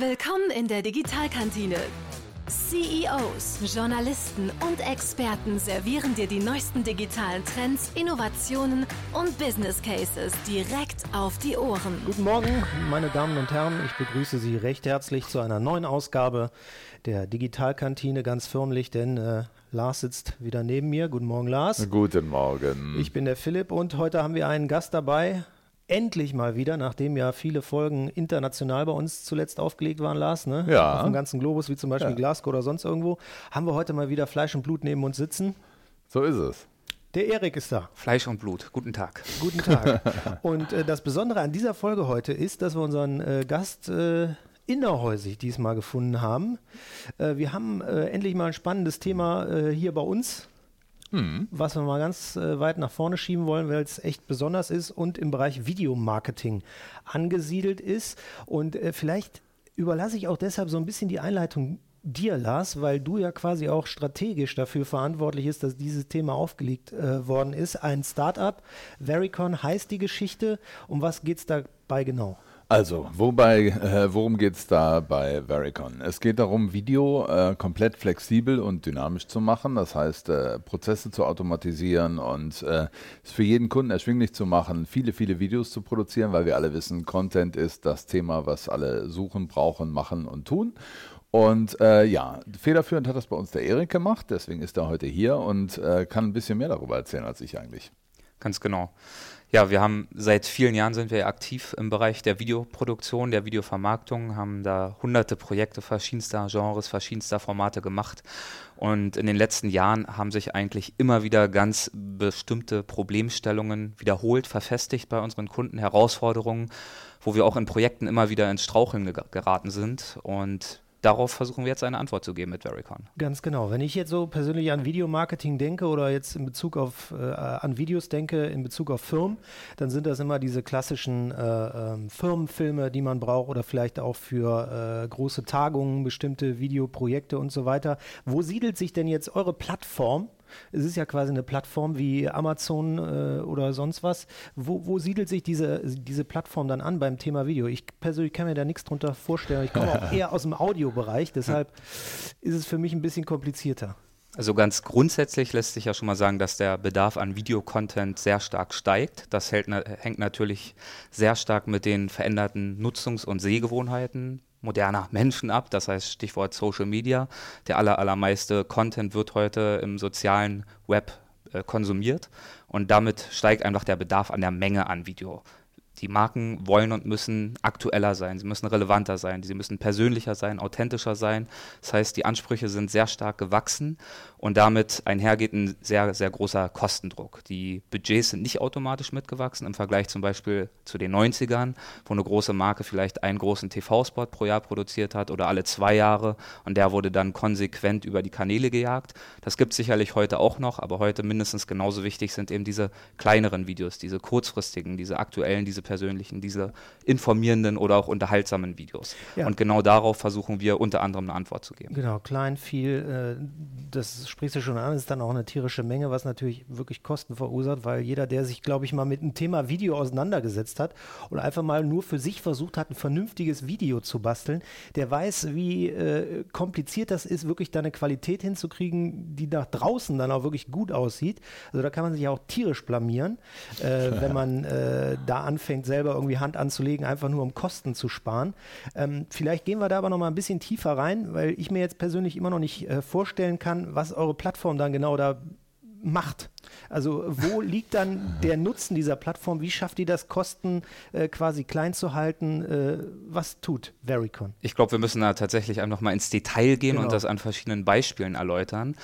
Willkommen in der Digitalkantine. CEOs, Journalisten und Experten servieren dir die neuesten digitalen Trends, Innovationen und Business Cases direkt auf die Ohren. Guten Morgen, meine Damen und Herren. Ich begrüße Sie recht herzlich zu einer neuen Ausgabe der Digitalkantine, ganz förmlich, denn äh, Lars sitzt wieder neben mir. Guten Morgen, Lars. Guten Morgen. Ich bin der Philipp und heute haben wir einen Gast dabei, endlich mal wieder, nachdem ja viele Folgen international bei uns zuletzt aufgelegt waren, Lars, ne? Ja. Auf dem ganzen Globus, wie zum Beispiel Ja. Glasgow oder sonst irgendwo, haben wir heute mal wieder Fleisch und Blut neben uns sitzen. So ist es. Der Erik ist da. Fleisch und Blut. Guten Tag. Guten Tag. und äh, das Besondere an dieser Folge heute ist, dass wir unseren äh, Gast äh, innerhäusig diesmal gefunden haben. Äh, wir haben äh, endlich mal ein spannendes Thema äh, hier bei uns was wir mal ganz äh, weit nach vorne schieben wollen, weil es echt besonders ist und im Bereich Videomarketing angesiedelt ist. Und äh, vielleicht überlasse ich auch deshalb so ein bisschen die Einleitung dir, Lars, weil du ja quasi auch strategisch dafür verantwortlich ist, dass dieses Thema aufgelegt äh, worden ist. Ein Startup, Vericon heißt die Geschichte. Um was geht es dabei genau? Also, wobei, äh, worum geht es da bei Vericon? Es geht darum, Video äh, komplett flexibel und dynamisch zu machen. Das heißt, äh, Prozesse zu automatisieren und äh, es für jeden Kunden erschwinglich zu machen, viele, viele Videos zu produzieren, weil wir alle wissen, Content ist das Thema, was alle suchen, brauchen, machen und tun. Und äh, ja, federführend hat das bei uns der Erik gemacht, deswegen ist er heute hier und äh, kann ein bisschen mehr darüber erzählen als ich eigentlich. Ganz genau. Ja, wir haben seit vielen Jahren sind wir aktiv im Bereich der Videoproduktion, der Videovermarktung, haben da hunderte Projekte verschiedenster Genres, verschiedenster Formate gemacht. Und in den letzten Jahren haben sich eigentlich immer wieder ganz bestimmte Problemstellungen wiederholt, verfestigt bei unseren Kunden, Herausforderungen, wo wir auch in Projekten immer wieder ins Straucheln ge- geraten sind. Und darauf versuchen wir jetzt eine Antwort zu geben mit Vericon. Ganz genau. Wenn ich jetzt so persönlich an Videomarketing denke oder jetzt in Bezug auf äh, an Videos denke, in Bezug auf Firmen, dann sind das immer diese klassischen äh, ähm, Firmenfilme, die man braucht oder vielleicht auch für äh, große Tagungen, bestimmte Videoprojekte und so weiter. Wo siedelt sich denn jetzt eure Plattform? Es ist ja quasi eine Plattform wie Amazon äh, oder sonst was. Wo, wo siedelt sich diese, diese Plattform dann an beim Thema Video? Ich persönlich kann mir da nichts drunter vorstellen. Ich komme auch eher aus dem Audiobereich, deshalb ist es für mich ein bisschen komplizierter. Also ganz grundsätzlich lässt sich ja schon mal sagen, dass der Bedarf an Videocontent sehr stark steigt. Das hält, hängt natürlich sehr stark mit den veränderten Nutzungs- und Sehgewohnheiten moderner Menschen ab. Das heißt Stichwort Social Media. Der aller, allermeiste Content wird heute im sozialen Web äh, konsumiert und damit steigt einfach der Bedarf an der Menge an Video. Die Marken wollen und müssen aktueller sein, sie müssen relevanter sein, sie müssen persönlicher sein, authentischer sein. Das heißt, die Ansprüche sind sehr stark gewachsen und damit einhergeht ein sehr, sehr großer Kostendruck. Die Budgets sind nicht automatisch mitgewachsen im Vergleich zum Beispiel zu den 90ern, wo eine große Marke vielleicht einen großen TV-Spot pro Jahr produziert hat oder alle zwei Jahre und der wurde dann konsequent über die Kanäle gejagt. Das gibt es sicherlich heute auch noch, aber heute mindestens genauso wichtig sind eben diese kleineren Videos, diese kurzfristigen, diese aktuellen, diese persönlichen, diese informierenden oder auch unterhaltsamen Videos. Ja. Und genau darauf versuchen wir unter anderem eine Antwort zu geben. Genau, klein, viel, äh, das sprichst du schon an, ist dann auch eine tierische Menge, was natürlich wirklich Kosten verursacht, weil jeder, der sich, glaube ich, mal mit dem Thema Video auseinandergesetzt hat und einfach mal nur für sich versucht hat, ein vernünftiges Video zu basteln, der weiß, wie äh, kompliziert das ist, wirklich da eine Qualität hinzukriegen, die nach draußen dann auch wirklich gut aussieht. Also da kann man sich auch tierisch blamieren, äh, wenn man äh, da anfängt, selber irgendwie Hand anzulegen, einfach nur um Kosten zu sparen. Ähm, vielleicht gehen wir da aber noch mal ein bisschen tiefer rein, weil ich mir jetzt persönlich immer noch nicht äh, vorstellen kann, was eure Plattform dann genau da macht. Also wo liegt dann der Nutzen dieser Plattform? Wie schafft ihr das, Kosten äh, quasi klein zu halten? Äh, was tut Vericon? Ich glaube, wir müssen da tatsächlich einfach mal ins Detail gehen Genau. und das an verschiedenen Beispielen erläutern.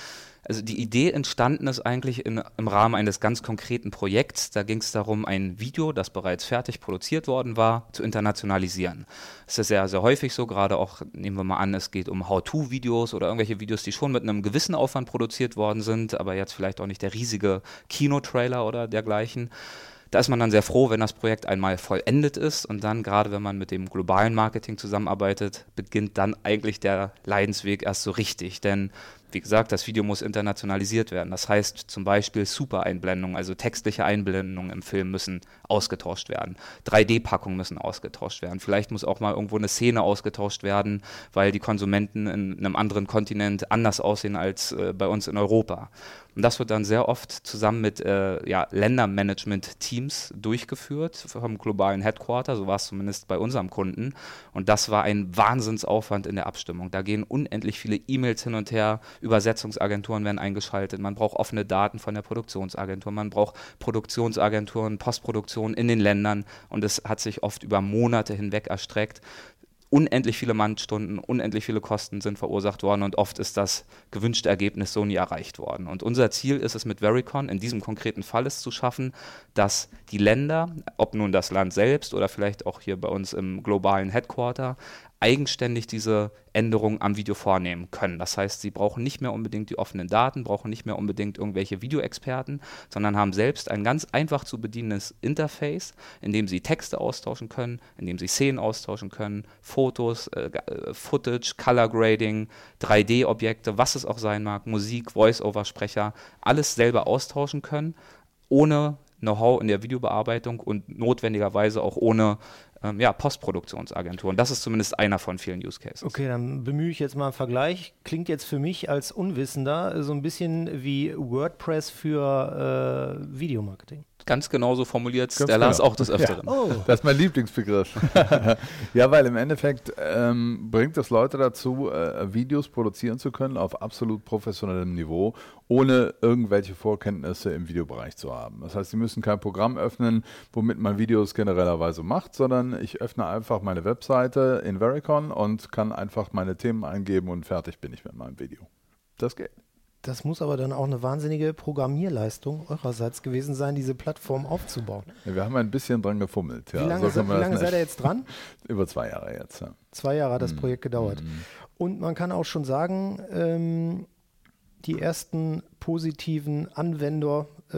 Also die Idee entstanden ist eigentlich in, im Rahmen eines ganz konkreten Projekts. Da ging es darum, ein Video, das bereits fertig produziert worden war, zu internationalisieren. Es ist sehr, sehr häufig so, gerade auch, nehmen wir mal an, es geht um How-To-Videos oder irgendwelche Videos, die schon mit einem gewissen Aufwand produziert worden sind, aber jetzt vielleicht auch nicht der riesige Kinotrailer oder dergleichen. Da ist man dann sehr froh, wenn das Projekt einmal vollendet ist und dann, gerade wenn man mit dem globalen Marketing zusammenarbeitet, beginnt dann eigentlich der Leidensweg erst so richtig. Denn wie gesagt, das Video muss internationalisiert werden. Das heißt zum Beispiel Super-Einblendungen, also textliche Einblendungen im Film müssen ausgetauscht werden. 3D-Packungen müssen ausgetauscht werden. Vielleicht muss auch mal irgendwo eine Szene ausgetauscht werden, weil die Konsumenten in einem anderen Kontinent anders aussehen als äh, bei uns in Europa. Und das wird dann sehr oft zusammen mit äh, ja, Ländermanagement-Teams durchgeführt vom globalen Headquarter, so war es zumindest bei unserem Kunden. Und das war ein Wahnsinnsaufwand in der Abstimmung. Da gehen unendlich viele E-Mails hin und her, Übersetzungsagenturen werden eingeschaltet, man braucht offene Daten von der Produktionsagentur, man braucht Produktionsagenturen, Postproduktion in den Ländern. Und es hat sich oft über Monate hinweg erstreckt unendlich viele Mannstunden, unendlich viele Kosten sind verursacht worden und oft ist das gewünschte Ergebnis so nie erreicht worden. Und unser Ziel ist es mit Vericon in diesem konkreten Fall es zu schaffen, dass die Länder, ob nun das Land selbst oder vielleicht auch hier bei uns im globalen Headquarter, eigenständig diese Änderungen am Video vornehmen können. Das heißt, sie brauchen nicht mehr unbedingt die offenen Daten, brauchen nicht mehr unbedingt irgendwelche Videoexperten, sondern haben selbst ein ganz einfach zu bedienendes Interface, in dem sie Texte austauschen können, in dem sie Szenen austauschen können, Fotos, äh, äh Footage, Color Grading, 3D-Objekte, was es auch sein mag, Musik, Voice-Over-Sprecher, alles selber austauschen können, ohne Know-how in der Videobearbeitung und notwendigerweise auch ohne ähm, ja, Postproduktionsagenturen. Das ist zumindest einer von vielen Use Cases. Okay, dann bemühe ich jetzt mal einen Vergleich. Klingt jetzt für mich als Unwissender so ein bisschen wie WordPress für äh, Videomarketing. Ganz genauso formuliert der genau. Lars auch des Öfteren. Ja. Oh. Das ist mein Lieblingsbegriff. ja, weil im Endeffekt ähm, bringt es Leute dazu, äh, Videos produzieren zu können auf absolut professionellem Niveau, ohne irgendwelche Vorkenntnisse im Videobereich zu haben. Das heißt, sie müssen kein Programm öffnen, womit man Videos generellerweise macht, sondern ich öffne einfach meine Webseite in Vericon und kann einfach meine Themen eingeben und fertig bin ich mit meinem Video. Das geht. Das muss aber dann auch eine wahnsinnige Programmierleistung eurerseits gewesen sein, diese Plattform aufzubauen. Ja, wir haben ein bisschen dran gefummelt. Ja. Wie lange, so wie lange seid ihr jetzt dran? Über zwei Jahre jetzt. Ja. Zwei Jahre hat das mhm. Projekt gedauert. Mm. Und man kann auch schon sagen, ähm, die ersten positiven Anwender äh,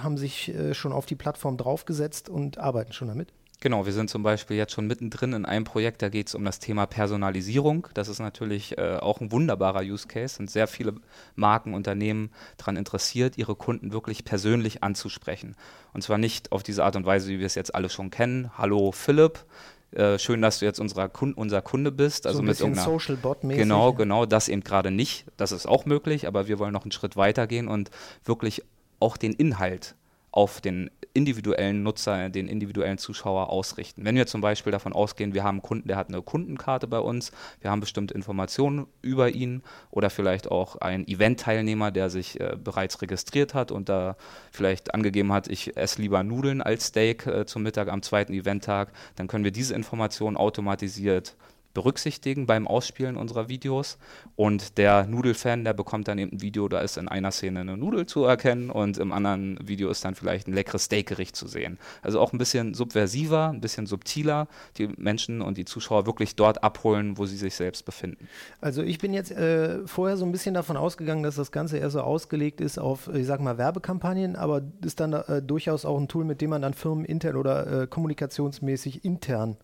haben sich äh, schon auf die Plattform draufgesetzt und arbeiten schon damit. Genau, wir sind zum Beispiel jetzt schon mittendrin in einem Projekt, da geht es um das Thema Personalisierung. Das ist natürlich äh, auch ein wunderbarer Use Case. Sind sehr viele Marken, Unternehmen daran interessiert, ihre Kunden wirklich persönlich anzusprechen. Und zwar nicht auf diese Art und Weise, wie wir es jetzt alle schon kennen. Hallo Philipp, äh, schön, dass du jetzt Kun unser Kunde bist. Also so ein mit irgendeiner Social Bot mäßig. Genau, genau, das eben gerade nicht. Das ist auch möglich, aber wir wollen noch einen Schritt weiter gehen und wirklich auch den Inhalt auf den individuellen Nutzer, den individuellen Zuschauer ausrichten. Wenn wir zum Beispiel davon ausgehen, wir haben einen Kunden, der hat eine Kundenkarte bei uns, wir haben bestimmte Informationen über ihn oder vielleicht auch einen Event-Teilnehmer, der sich äh, bereits registriert hat und da vielleicht angegeben hat, ich esse lieber Nudeln als Steak äh, zum Mittag am zweiten Eventtag, dann können wir diese Informationen automatisiert berücksichtigen beim Ausspielen unserer Videos. Und der Nudelfan, der bekommt dann eben ein Video, da ist in einer Szene eine Nudel zu erkennen und im anderen Video ist dann vielleicht ein leckeres Steakgericht zu sehen. Also auch ein bisschen subversiver, ein bisschen subtiler, die Menschen und die Zuschauer wirklich dort abholen, wo sie sich selbst befinden. Also ich bin jetzt äh, vorher so ein bisschen davon ausgegangen, dass das Ganze eher so ausgelegt ist auf, ich sag mal, Werbekampagnen, aber ist dann äh, durchaus auch ein Tool, mit dem man dann Firmen intern oder äh, kommunikationsmäßig intern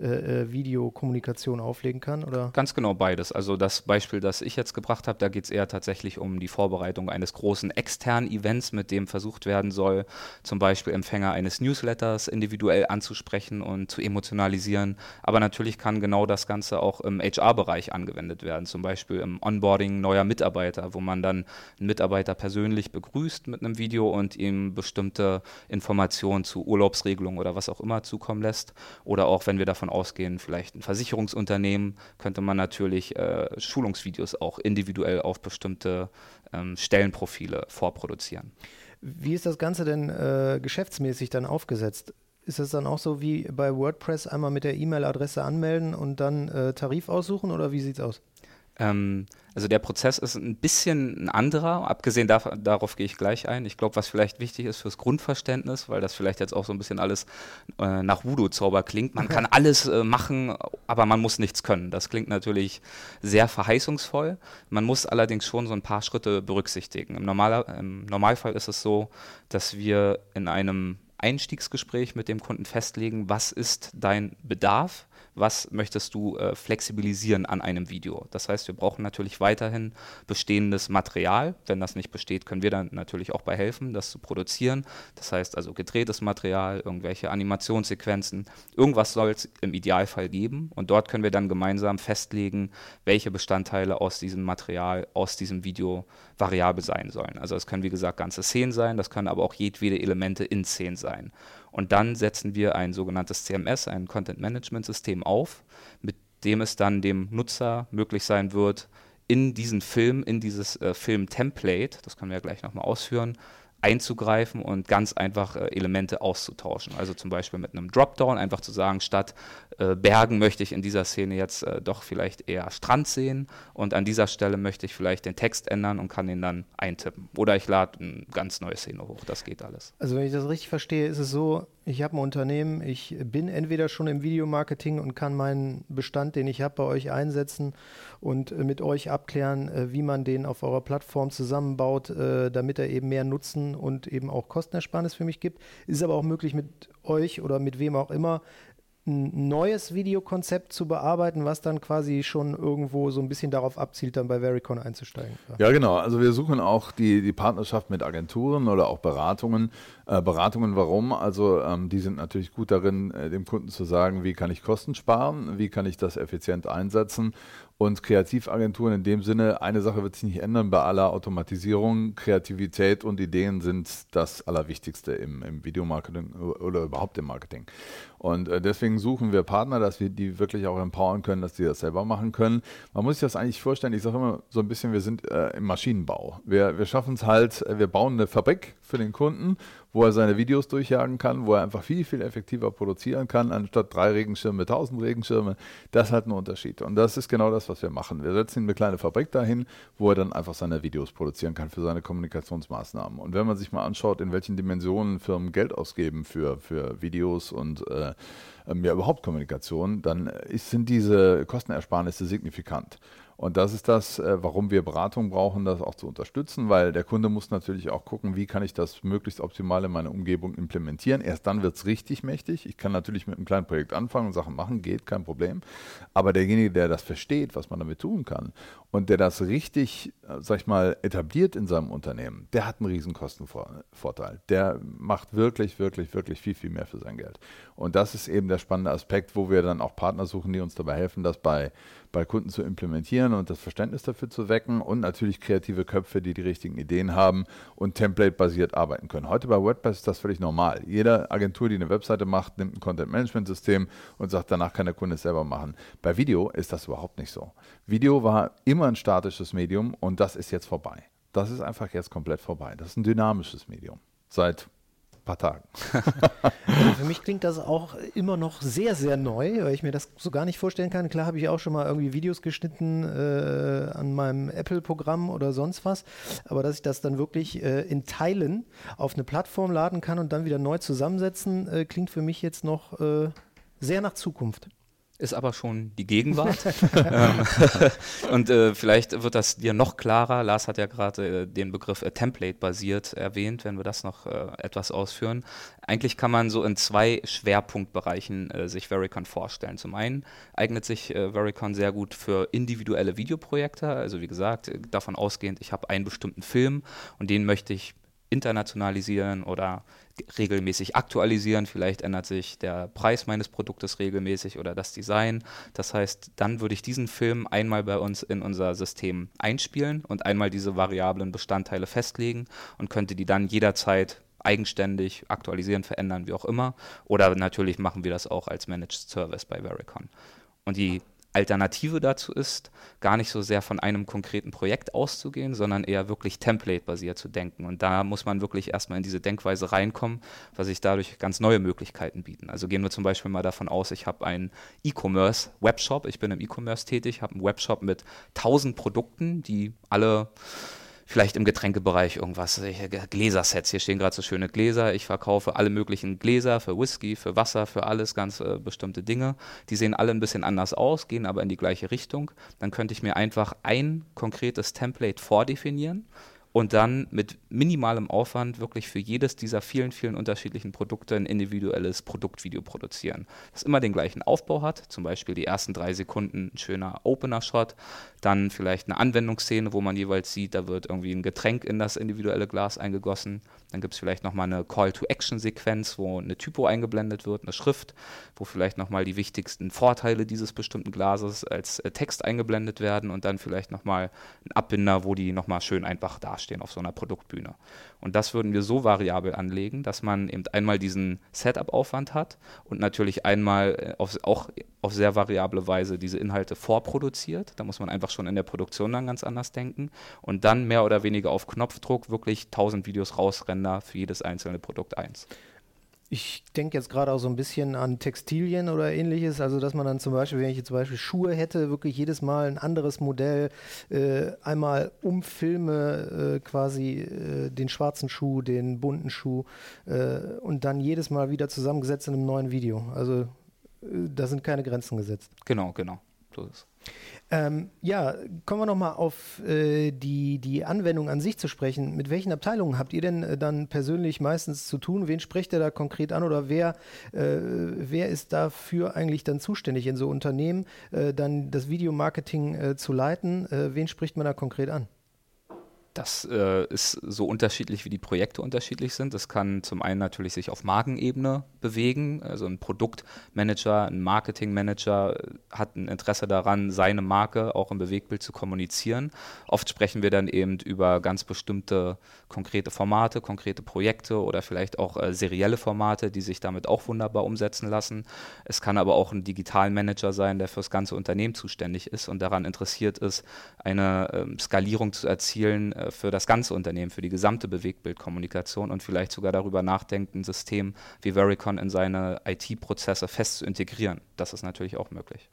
äh, äh, Videokommunikation auflegen kann? Oder? Ganz genau beides. Also das Beispiel, das ich jetzt gebracht habe, da geht es eher tatsächlich um die Vorbereitung eines großen externen Events, mit dem versucht werden soll, zum Beispiel Empfänger eines Newsletters individuell anzusprechen und zu emotionalisieren. Aber natürlich kann genau das Ganze auch im HR-Bereich angewendet werden, zum Beispiel im Onboarding neuer Mitarbeiter, wo man dann einen Mitarbeiter persönlich begrüßt mit einem Video und ihm bestimmte Informationen zu Urlaubsregelungen oder was auch immer zukommen lässt. Oder auch, wenn wir davon ausgehen, vielleicht ein Versicherungsunternehmen, könnte man natürlich äh, Schulungsvideos auch individuell auf bestimmte ähm, Stellenprofile vorproduzieren. Wie ist das Ganze denn äh, geschäftsmäßig dann aufgesetzt? Ist es dann auch so wie bei WordPress einmal mit der E-Mail-Adresse anmelden und dann äh, Tarif aussuchen oder wie sieht es aus? Ähm, also der Prozess ist ein bisschen ein anderer, abgesehen davon, darauf gehe ich gleich ein. Ich glaube, was vielleicht wichtig ist fürs Grundverständnis, weil das vielleicht jetzt auch so ein bisschen alles äh, nach Voodoo-Zauber klingt. Man kann alles äh, machen, aber man muss nichts können. Das klingt natürlich sehr verheißungsvoll. Man muss allerdings schon so ein paar Schritte berücksichtigen. Im, Normaler, im Normalfall ist es so, dass wir in einem Einstiegsgespräch mit dem Kunden festlegen, was ist dein Bedarf, was möchtest du äh, flexibilisieren an einem Video. Das heißt, wir brauchen natürlich weiterhin bestehendes Material. Wenn das nicht besteht, können wir dann natürlich auch bei helfen, das zu produzieren. Das heißt also gedrehtes Material, irgendwelche Animationssequenzen, irgendwas soll es im Idealfall geben und dort können wir dann gemeinsam festlegen, welche Bestandteile aus diesem Material, aus diesem Video variabel sein sollen. Also es können wie gesagt ganze Szenen sein, das können aber auch jedwede Elemente in Szenen sein. Und dann setzen wir ein sogenanntes CMS, ein Content Management System auf, mit dem es dann dem Nutzer möglich sein wird, in diesen Film, in dieses äh, Film-Template, das können wir ja gleich nochmal ausführen, einzugreifen und ganz einfach äh, Elemente auszutauschen. Also zum Beispiel mit einem Dropdown einfach zu sagen, statt äh, Bergen möchte ich in dieser Szene jetzt äh, doch vielleicht eher Strand sehen und an dieser Stelle möchte ich vielleicht den Text ändern und kann den dann eintippen. Oder ich lade eine ganz neue Szene hoch. Das geht alles. Also wenn ich das richtig verstehe, ist es so, ich habe ein Unternehmen, ich bin entweder schon im Videomarketing und kann meinen Bestand, den ich habe, bei euch einsetzen und äh, mit euch abklären, äh, wie man den auf eurer Plattform zusammenbaut, äh, damit er eben mehr Nutzen und eben auch Kostenersparnis für mich gibt. Ist aber auch möglich mit euch oder mit wem auch immer ein neues Videokonzept zu bearbeiten, was dann quasi schon irgendwo so ein bisschen darauf abzielt, dann bei Vericon einzusteigen. Ja, genau. Also wir suchen auch die, die Partnerschaft mit Agenturen oder auch Beratungen. Äh, Beratungen, warum? Also ähm, die sind natürlich gut darin, äh, dem Kunden zu sagen, wie kann ich Kosten sparen, wie kann ich das effizient einsetzen und Kreativagenturen in dem Sinne, eine Sache wird sich nicht ändern bei aller Automatisierung. Kreativität und Ideen sind das Allerwichtigste im, im Videomarketing oder überhaupt im Marketing. Und äh, deswegen suchen wir Partner, dass wir die wirklich auch empowern können, dass die das selber machen können. Man muss sich das eigentlich vorstellen, ich sage immer so ein bisschen, wir sind äh, im Maschinenbau. Wir, wir schaffen es halt, äh, wir bauen eine Fabrik für den Kunden wo er seine Videos durchjagen kann, wo er einfach viel, viel effektiver produzieren kann, anstatt drei Regenschirme, tausend Regenschirme. Das hat einen Unterschied. Und das ist genau das, was wir machen. Wir setzen eine kleine Fabrik dahin, wo er dann einfach seine Videos produzieren kann für seine Kommunikationsmaßnahmen. Und wenn man sich mal anschaut, in welchen Dimensionen Firmen Geld ausgeben für, für Videos und äh, ja, überhaupt Kommunikation, dann ist, sind diese Kostenersparnisse signifikant. Und das ist das, äh, warum wir Beratung brauchen, das auch zu unterstützen, weil der Kunde muss natürlich auch gucken, wie kann ich das möglichst optimal in meine Umgebung implementieren. Erst dann wird es richtig mächtig. Ich kann natürlich mit einem kleinen Projekt anfangen und Sachen machen, geht, kein Problem. Aber derjenige, der das versteht, was man damit tun kann und der das richtig, äh, sag ich mal, etabliert in seinem Unternehmen, der hat einen riesen Kostenvorteil. Der macht wirklich, wirklich, wirklich viel, viel mehr für sein Geld. Und das ist eben der spannende Aspekt, wo wir dann auch Partner suchen, die uns dabei helfen, das bei bei Kunden zu implementieren und das Verständnis dafür zu wecken und natürlich kreative Köpfe, die die richtigen Ideen haben und template-basiert arbeiten können. Heute bei WordPress ist das völlig normal. Jede Agentur, die eine Webseite macht, nimmt ein Content-Management-System und sagt, danach kann der Kunde es selber machen. Bei Video ist das überhaupt nicht so. Video war immer ein statisches Medium und das ist jetzt vorbei. Das ist einfach jetzt komplett vorbei. Das ist ein dynamisches Medium. Seit paar Tagen. also für mich klingt das auch immer noch sehr, sehr neu, weil ich mir das so gar nicht vorstellen kann. Klar habe ich auch schon mal irgendwie Videos geschnitten äh, an meinem Apple-Programm oder sonst was, aber dass ich das dann wirklich äh, in Teilen auf eine Plattform laden kann und dann wieder neu zusammensetzen, äh, klingt für mich jetzt noch äh, sehr nach Zukunft ist aber schon die Gegenwart. Ähm, und äh, vielleicht wird das dir noch klarer. Lars hat ja gerade äh, den Begriff äh, Template-basiert erwähnt, wenn wir das noch äh, etwas ausführen. Eigentlich kann man so in zwei Schwerpunktbereichen äh, sich Vericon vorstellen. Zum einen eignet sich äh, Vericon sehr gut für individuelle Videoprojekte. Also wie gesagt, davon ausgehend, ich habe einen bestimmten Film und den möchte ich internationalisieren oder regelmäßig aktualisieren. Vielleicht ändert sich der Preis meines Produktes regelmäßig oder das Design. Das heißt, dann würde ich diesen Film einmal bei uns in unser System einspielen und einmal diese variablen Bestandteile festlegen und könnte die dann jederzeit eigenständig aktualisieren, verändern, wie auch immer. Oder natürlich machen wir das auch als Managed Service bei Vericon. Und die Alternative dazu ist, gar nicht so sehr von einem konkreten Projekt auszugehen, sondern eher wirklich template-basiert zu denken. Und da muss man wirklich erstmal in diese Denkweise reinkommen, weil sich dadurch ganz neue Möglichkeiten bieten. Also gehen wir zum Beispiel mal davon aus, ich habe einen E-Commerce-Webshop, ich bin im E-Commerce tätig, habe einen Webshop mit 1000 Produkten, die alle vielleicht im Getränkebereich irgendwas, Gläsersets, hier stehen gerade so schöne Gläser, ich verkaufe alle möglichen Gläser für Whisky, für Wasser, für alles, ganz äh, bestimmte Dinge. Die sehen alle ein bisschen anders aus, gehen aber in die gleiche Richtung. Dann könnte ich mir einfach ein konkretes Template vordefinieren und dann mit minimalem Aufwand wirklich für jedes dieser vielen, vielen unterschiedlichen Produkte ein individuelles Produktvideo produzieren. Das immer den gleichen Aufbau hat, zum Beispiel die ersten drei Sekunden ein schöner Opener-Shot, dann vielleicht eine Anwendungsszene, wo man jeweils sieht, da wird irgendwie ein Getränk in das individuelle Glas eingegossen. Dann gibt es vielleicht nochmal eine Call-to-Action-Sequenz, wo eine Typo eingeblendet wird, eine Schrift, wo vielleicht nochmal die wichtigsten Vorteile dieses bestimmten Glases als äh, Text eingeblendet werden und dann vielleicht nochmal ein Abbinder, wo die nochmal schön einfach dastehen auf so einer Produktbühne. Und das würden wir so variabel anlegen, dass man eben einmal diesen Setup-Aufwand hat und natürlich einmal äh, auf, auch auf sehr variable Weise diese Inhalte vorproduziert. Da muss man einfach schon in der Produktion dann ganz anders denken und dann mehr oder weniger auf Knopfdruck wirklich 1000 Videos rausrender für jedes einzelne Produkt eins. Ich denke jetzt gerade auch so ein bisschen an Textilien oder ähnliches, also dass man dann zum Beispiel, wenn ich jetzt zum Beispiel Schuhe hätte, wirklich jedes Mal ein anderes Modell äh, einmal umfilme, äh, quasi äh, den schwarzen Schuh, den bunten Schuh äh, und dann jedes Mal wieder zusammengesetzt in einem neuen Video. Also äh, da sind keine Grenzen gesetzt. Genau, genau. So ist es. Ähm, ja, kommen wir nochmal auf äh, die, die Anwendung an sich zu sprechen. Mit welchen Abteilungen habt ihr denn äh, dann persönlich meistens zu tun? Wen spricht ihr da konkret an oder wer, äh, wer ist dafür eigentlich dann zuständig in so Unternehmen, äh, dann das Videomarketing äh, zu leiten? Äh, wen spricht man da konkret an? Das äh, ist so unterschiedlich, wie die Projekte unterschiedlich sind. Das kann zum einen natürlich sich auf Markenebene bewegen. Also ein Produktmanager, ein Marketingmanager hat ein Interesse daran, seine Marke auch im Bewegtbild zu kommunizieren. Oft sprechen wir dann eben über ganz bestimmte konkrete Formate, konkrete Projekte oder vielleicht auch äh, serielle Formate, die sich damit auch wunderbar umsetzen lassen. Es kann aber auch ein Digitalmanager sein, der für das ganze Unternehmen zuständig ist und daran interessiert ist, eine äh, Skalierung zu erzielen äh, für das ganze Unternehmen, für die gesamte Bewegtbildkommunikation und vielleicht sogar darüber nachdenkt, ein System wie Vericon in seine IT-Prozesse fest zu integrieren. Das ist natürlich auch möglich.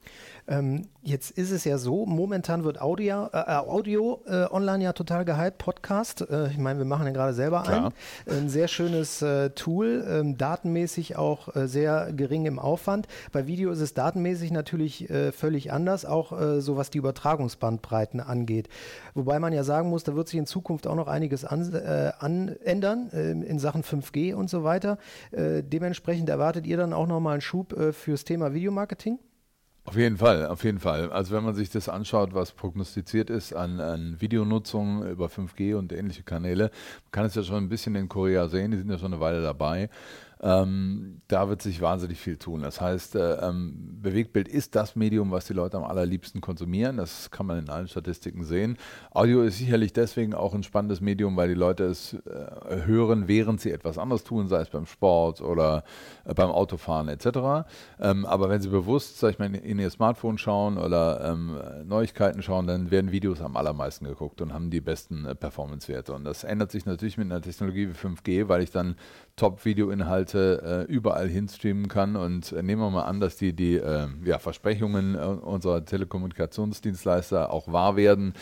Ähm, jetzt ist es ja so, momentan wird Audio, äh, Audio äh, online ja total gehypt, Podcast. Äh, ich meine, wir machen den gerade selber Klar. ein. Ein sehr schönes äh, Tool, ähm, datenmäßig auch äh, sehr gering im Aufwand. Bei Video ist es datenmäßig natürlich äh, völlig anders, auch so was die Übertragungsbandbreiten angeht. Wobei man ja sagen muss, da wird sich in Zukunft auch noch einiges an, an ändern ähm, in Sachen 5G und so weiter. dementsprechend erwartet ihr dann auch nochmal einen Schub fürs Thema Videomarketing? Auf jeden Fall, auf jeden Fall. Also wenn man sich das anschaut, was prognostiziert ist an, an Videonutzung über 5G und ähnliche Kanäle, man kann es ja schon ein bisschen in Korea sehen, die sind ja schon eine Weile dabei. Ähm, da wird sich wahnsinnig viel tun. Das heißt, äh, ähm, Bewegtbild ist das Medium, was die Leute am allerliebsten konsumieren. Das kann man in allen Statistiken sehen. Audio ist sicherlich deswegen auch ein spannendes Medium, weil die Leute es äh, hören, während sie etwas anderes tun, sei es beim Sport oder äh, beim Autofahren etc. Ähm, aber wenn sie bewusst, sag ich mal, in ihr Smartphone schauen oder ähm, Neuigkeiten schauen, dann werden Videos am allermeisten geguckt und haben die besten äh, Performance-Werte. Und das ändert sich natürlich mit einer Technologie wie 5G, weil ich dann Top-Video-Inhalte äh, überall hinstreamen kann. Und äh, nehmen wir mal an, dass die, die äh, ja, Versprechungen äh, unserer Telekommunikationsdienstleister auch wahr werden,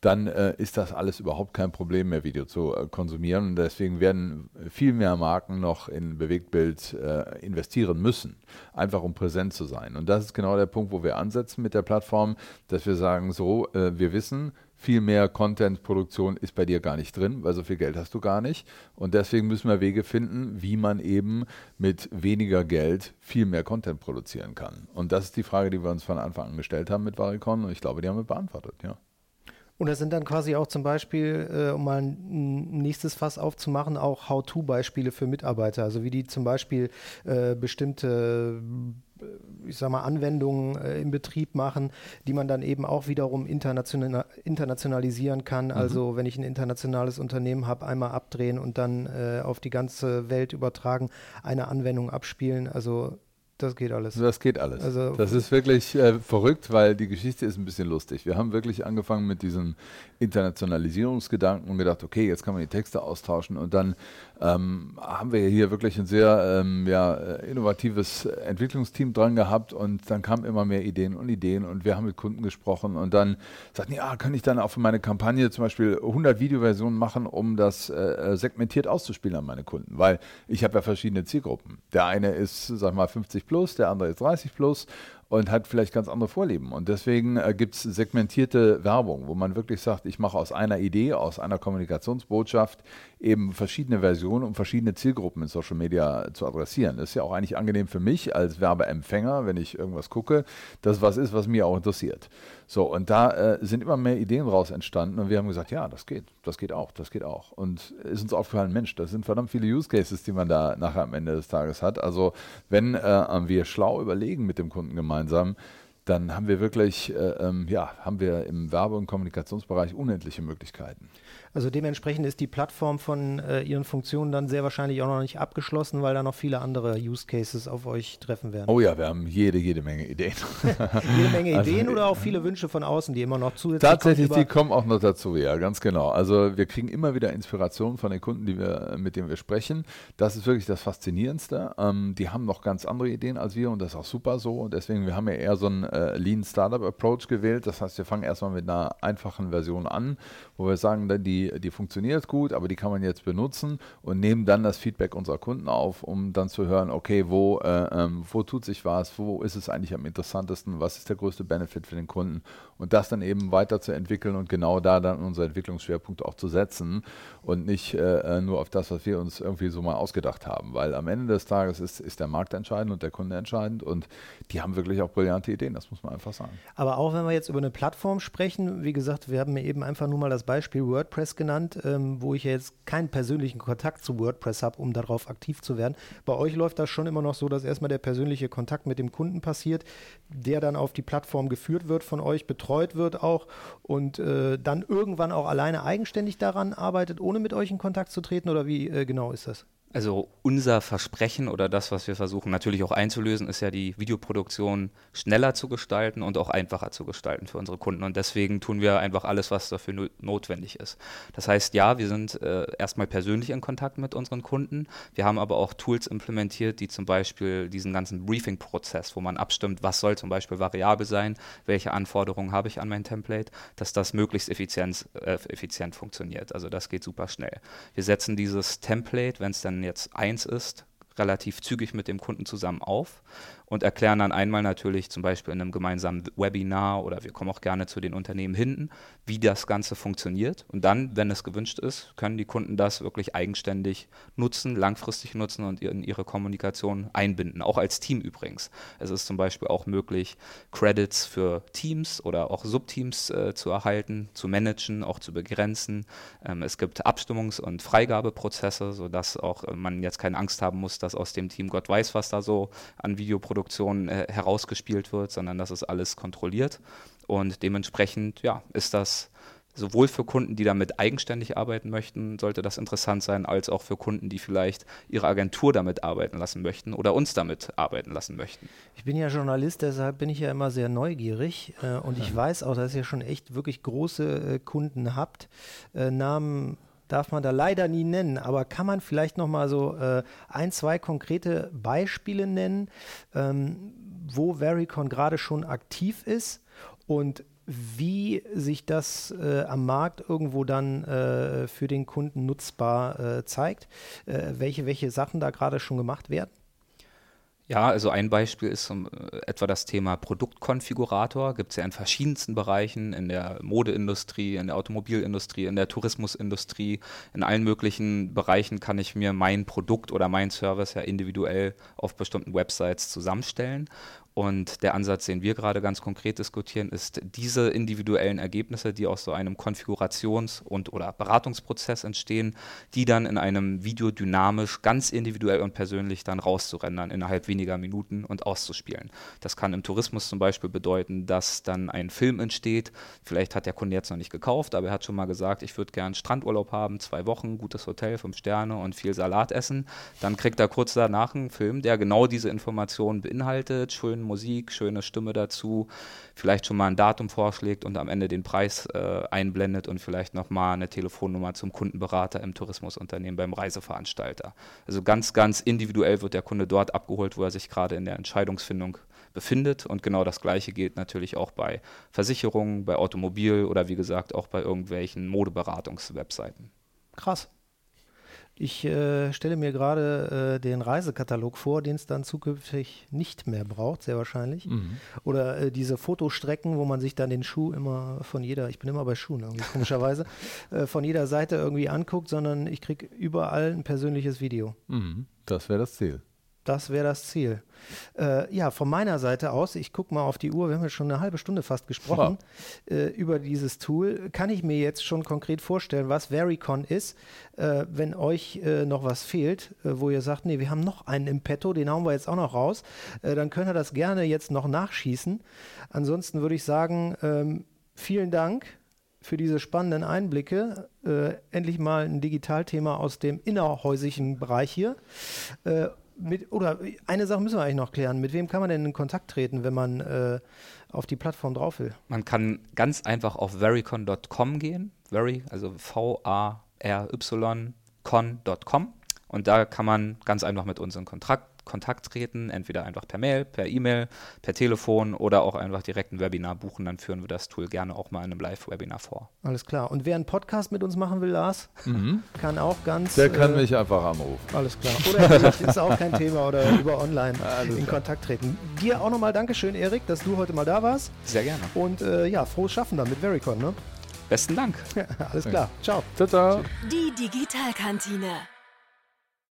dann äh, ist das alles überhaupt kein Problem mehr, Video zu äh, konsumieren. Und deswegen werden viel mehr Marken noch in Bewegtbild investieren müssen, einfach um präsent zu sein. Und das ist genau der Punkt, wo wir ansetzen mit der Plattform, dass wir sagen, so, wir wissen, viel mehr Content-Produktion ist bei dir gar nicht drin, weil so viel Geld hast du gar nicht. Und deswegen müssen wir Wege finden, wie man eben mit weniger Geld viel mehr Content produzieren kann. Und das ist die Frage, die wir uns von Anfang an gestellt haben mit Varicon. Und ich glaube, die haben wir beantwortet, ja. Und das sind dann quasi auch zum Beispiel, äh, um mal ein nächstes Fass aufzumachen, auch How-To-Beispiele für Mitarbeiter. Also wie die zum Beispiel äh, bestimmte ich sag mal, Anwendungen äh, im Betrieb machen, die man dann eben auch wiederum international, internationalisieren kann. Mhm. Also wenn ich ein internationales Unternehmen habe, einmal abdrehen und dann äh, auf die ganze Welt übertragen, eine Anwendung abspielen. Also das geht alles. Das geht alles. Also das ist wirklich äh, verrückt, weil die Geschichte ist ein bisschen lustig. Wir haben wirklich angefangen mit diesem Internationalisierungsgedanken und gedacht, okay, jetzt kann man die Texte austauschen und dann ähm, haben wir hier wirklich ein sehr ähm, ja, äh, innovatives Entwicklungsteam dran gehabt und dann kamen immer mehr Ideen und Ideen und wir haben mit Kunden gesprochen und dann sagten, ja, kann ich dann auch für meine Kampagne zum Beispiel 100 Videoversionen machen, um das äh, äh, segmentiert auszuspielen an meine Kunden, weil ich habe ja verschiedene Zielgruppen. Der eine ist, sag mal, 50 plus, der andere ist 30 plus und hat vielleicht ganz andere Vorlieben. Und deswegen äh, gibt es segmentierte Werbung, wo man wirklich sagt, ich mache aus einer Idee, aus einer Kommunikationsbotschaft eben verschiedene Versionen, um verschiedene Zielgruppen in Social Media zu adressieren. Das ist ja auch eigentlich angenehm für mich als Werbeempfänger, wenn ich irgendwas gucke, dass was ist, was mir auch interessiert. So, und da äh, sind immer mehr Ideen raus entstanden und wir haben gesagt, ja, das geht, das geht auch, das geht auch. Und ist uns aufgefallen, Mensch, das sind verdammt viele Use Cases, die man da nachher am Ende des Tages hat. Also wenn äh, wir schlau überlegen mit dem Kunden gemeinsam, dann haben wir wirklich, äh, ähm, ja, haben wir im Werbe- und Kommunikationsbereich unendliche Möglichkeiten. Also dementsprechend ist die Plattform von äh, Ihren Funktionen dann sehr wahrscheinlich auch noch nicht abgeschlossen, weil da noch viele andere Use Cases auf euch treffen werden. Oh ja, wir haben jede, jede Menge Ideen. jede Menge also, Ideen oder auch viele Wünsche von außen, die immer noch zusätzlich Tatsächlich, die kommen auch noch dazu, ja, ganz genau. Also wir kriegen immer wieder Inspiration von den Kunden, die wir, mit denen wir sprechen. Das ist wirklich das Faszinierendste. Ähm, die haben noch ganz andere Ideen als wir und das ist auch super so. Und deswegen, wir haben ja eher so einen äh, Lean Startup Approach gewählt. Das heißt, wir fangen erstmal mit einer einfachen Version an, wo wir sagen, die die, funktioniert gut, aber die kann man jetzt benutzen und nehmen dann das Feedback unserer Kunden auf, um dann zu hören, okay, wo, äh, ähm, wo tut sich was, wo ist es eigentlich am interessantesten, was ist der größte Benefit für den Kunden und das dann eben weiterzuentwickeln und genau da dann unsere Entwicklungsschwerpunkte auch zu setzen und nicht äh, äh, nur auf das, was wir uns irgendwie so mal ausgedacht haben, weil am Ende des Tages ist, ist der Markt entscheidend und der Kunde entscheidend und die haben wirklich auch brillante Ideen, das muss man einfach sagen. Aber auch wenn wir jetzt über eine Plattform sprechen, wie gesagt, wir haben mir eben einfach nur mal das Beispiel WordPress genannt, ähm, wo ich ja jetzt keinen persönlichen Kontakt zu WordPress habe, um darauf aktiv zu werden. Bei euch läuft das schon immer noch so, dass erstmal der persönliche Kontakt mit dem Kunden passiert, der dann auf die Plattform geführt wird von euch, betreut wird auch und äh, dann irgendwann auch alleine eigenständig daran arbeitet, ohne mit euch in Kontakt zu treten oder wie äh, genau ist das? Also unser Versprechen oder das, was wir versuchen natürlich auch einzulösen, ist ja die Videoproduktion schneller zu gestalten und auch einfacher zu gestalten für unsere Kunden. Und deswegen tun wir einfach alles, was dafür notwendig ist. Das heißt, ja, wir sind äh, erstmal persönlich in Kontakt mit unseren Kunden. Wir haben aber auch Tools implementiert, die zum Beispiel diesen ganzen Briefing-Prozess, wo man abstimmt, was soll zum Beispiel variabel sein, welche Anforderungen habe ich an mein Template, dass das möglichst effizient, äh, effizient funktioniert. Also das geht super schnell. Wir setzen dieses Template, wenn es dann jetzt eins ist, relativ zügig mit dem Kunden zusammen auf und erklären dann einmal natürlich zum Beispiel in einem gemeinsamen Webinar oder wir kommen auch gerne zu den Unternehmen hinten, wie das Ganze funktioniert. Und dann, wenn es gewünscht ist, können die Kunden das wirklich eigenständig nutzen, langfristig nutzen und in ihre Kommunikation einbinden, auch als Team übrigens. Es ist zum Beispiel auch möglich, Credits für Teams oder auch Subteams äh, zu erhalten, zu managen, auch zu begrenzen. Ähm, es gibt Abstimmungs- und Freigabeprozesse, sodass auch äh, man jetzt keine Angst haben muss, dass aus dem Team Gott weiß, was da so an Videoproduktionen Produktion äh, herausgespielt wird, sondern das ist alles kontrolliert. Und dementsprechend ja, ist das sowohl für Kunden, die damit eigenständig arbeiten möchten, sollte das interessant sein, als auch für Kunden, die vielleicht ihre Agentur damit arbeiten lassen möchten oder uns damit arbeiten lassen möchten. Ich bin ja Journalist, deshalb bin ich ja immer sehr neugierig äh, und ich weiß auch, dass ihr schon echt wirklich große äh, Kunden habt. Äh, Namen darf man da leider nie nennen, aber kann man vielleicht noch mal so äh, ein, zwei konkrete Beispiele nennen, ähm, wo Vericon gerade schon aktiv ist und wie sich das äh, am Markt irgendwo dann äh, für den Kunden nutzbar äh, zeigt, äh, welche, welche Sachen da gerade schon gemacht werden? Ja, also ein Beispiel ist um, äh, etwa das Thema Produktkonfigurator. Gibt es ja in verschiedensten Bereichen, in der Modeindustrie, in der Automobilindustrie, in der Tourismusindustrie, in allen möglichen Bereichen kann ich mir mein Produkt oder mein Service ja individuell auf bestimmten Websites zusammenstellen. Und der Ansatz, den wir gerade ganz konkret diskutieren, ist, diese individuellen Ergebnisse, die aus so einem Konfigurations- und oder Beratungsprozess entstehen, die dann in einem Video dynamisch, ganz individuell und persönlich dann rauszurendern innerhalb weniger Minuten und auszuspielen. Das kann im Tourismus zum Beispiel bedeuten, dass dann ein Film entsteht. Vielleicht hat der Kunde jetzt noch nicht gekauft, aber er hat schon mal gesagt, ich würde gern Strandurlaub haben, zwei Wochen, gutes Hotel, fünf Sterne und viel Salat essen. Dann kriegt er kurz danach einen Film, der genau diese Informationen beinhaltet, schön Musik, schöne Stimme dazu, vielleicht schon mal ein Datum vorschlägt und am Ende den Preis äh, einblendet und vielleicht nochmal eine Telefonnummer zum Kundenberater im Tourismusunternehmen beim Reiseveranstalter. Also ganz, ganz individuell wird der Kunde dort abgeholt, wo er sich gerade in der Entscheidungsfindung befindet. Und genau das Gleiche gilt natürlich auch bei Versicherungen, bei Automobil oder wie gesagt auch bei irgendwelchen Modeberatungswebseiten. Krass. Ich äh, stelle mir gerade äh, den Reisekatalog vor, den es dann zukünftig nicht mehr braucht, sehr wahrscheinlich. Mhm. Oder äh, diese Fotostrecken, wo man sich dann den Schuh immer von jeder, ich bin immer bei Schuhen irgendwie komischerweise, äh, von jeder Seite irgendwie anguckt, sondern ich kriege überall ein persönliches Video. Mhm. Das wäre das Ziel. Das wäre das Ziel. Äh, ja, von meiner Seite aus, ich gucke mal auf die Uhr, wir haben ja schon eine halbe Stunde fast gesprochen ja. äh, über dieses Tool. Kann ich mir jetzt schon konkret vorstellen, was Vericon ist, äh, wenn euch äh, noch was fehlt, äh, wo ihr sagt, nee, wir haben noch einen im Petto, den hauen wir jetzt auch noch raus, äh, dann könnt ihr das gerne jetzt noch nachschießen. Ansonsten würde ich sagen, ähm, vielen Dank für diese spannenden Einblicke. Äh, endlich mal ein Digitalthema aus dem innerhäuslichen Bereich hier. Äh, mit, oder eine Sache müssen wir eigentlich noch klären. Mit wem kann man denn in Kontakt treten, wenn man äh, auf die Plattform drauf will? Man kann ganz einfach auf verycon.com gehen. Very, also V-A-R-Y, con.com. Und da kann man ganz einfach mit uns in Kontakt Kontakt treten, entweder einfach per Mail, per E-Mail, per Telefon oder auch einfach direkt ein Webinar buchen, dann führen wir das Tool gerne auch mal in einem Live-Webinar vor. Alles klar. Und wer einen Podcast mit uns machen will, Lars, mhm. kann auch ganz. Der kann äh, mich einfach anrufen. Alles klar. Oder ist auch kein Thema oder über online alles in Kontakt treten. Dir auch nochmal Dankeschön, Erik, dass du heute mal da warst. Sehr gerne. Und äh, ja, frohes Schaffen dann mit Vericon, ne? Besten Dank. alles klar. Ciao. Ciao, ciao. Die Digitalkantine.